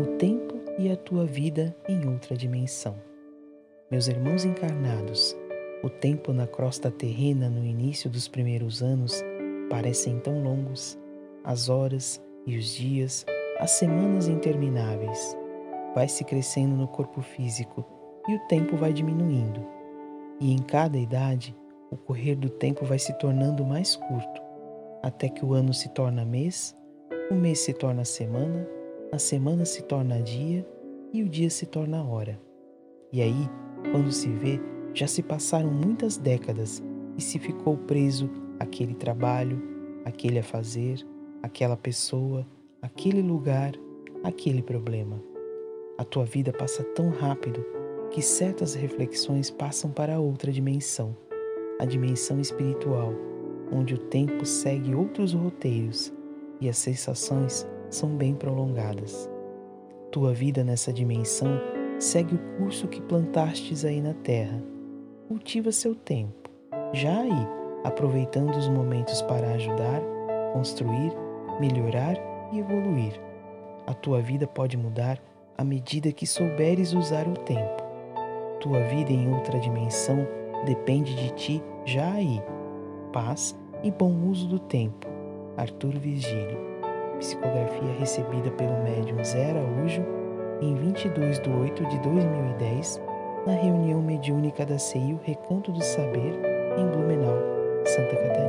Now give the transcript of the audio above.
O tempo e a tua vida em outra dimensão. Meus irmãos encarnados, o tempo na crosta terrena no início dos primeiros anos parecem tão longos, as horas e os dias, as semanas intermináveis. Vai se crescendo no corpo físico e o tempo vai diminuindo. E em cada idade, o correr do tempo vai se tornando mais curto, até que o ano se torna mês, o mês se torna semana a semana se torna dia e o dia se torna hora. E aí, quando se vê, já se passaram muitas décadas e se ficou preso aquele trabalho, aquele a fazer, aquela pessoa, aquele lugar, aquele problema. A tua vida passa tão rápido que certas reflexões passam para outra dimensão, a dimensão espiritual, onde o tempo segue outros roteiros e as sensações são bem prolongadas. Tua vida nessa dimensão segue o curso que plantastes aí na terra. Cultiva seu tempo, já aí, aproveitando os momentos para ajudar, construir, melhorar e evoluir. A tua vida pode mudar à medida que souberes usar o tempo. Tua vida em outra dimensão depende de ti já aí. Paz e bom uso do tempo. Arthur Virgílio psicografia recebida pelo médium Zé Araújo em 22 de 8 de 2010, na reunião mediúnica da CEIU Recanto do Saber, em Blumenau, Santa Catarina.